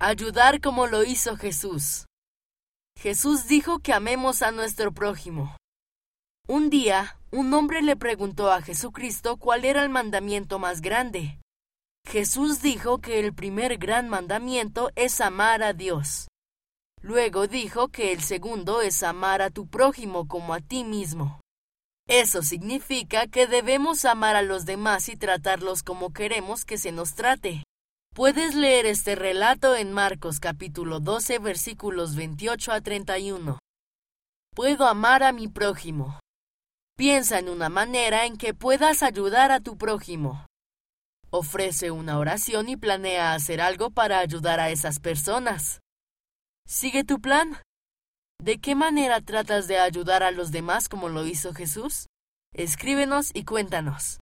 Ayudar como lo hizo Jesús. Jesús dijo que amemos a nuestro prójimo. Un día, un hombre le preguntó a Jesucristo cuál era el mandamiento más grande. Jesús dijo que el primer gran mandamiento es amar a Dios. Luego dijo que el segundo es amar a tu prójimo como a ti mismo. Eso significa que debemos amar a los demás y tratarlos como queremos que se nos trate. Puedes leer este relato en Marcos capítulo 12 versículos 28 a 31. Puedo amar a mi prójimo. Piensa en una manera en que puedas ayudar a tu prójimo. Ofrece una oración y planea hacer algo para ayudar a esas personas. Sigue tu plan. ¿De qué manera tratas de ayudar a los demás como lo hizo Jesús? Escríbenos y cuéntanos.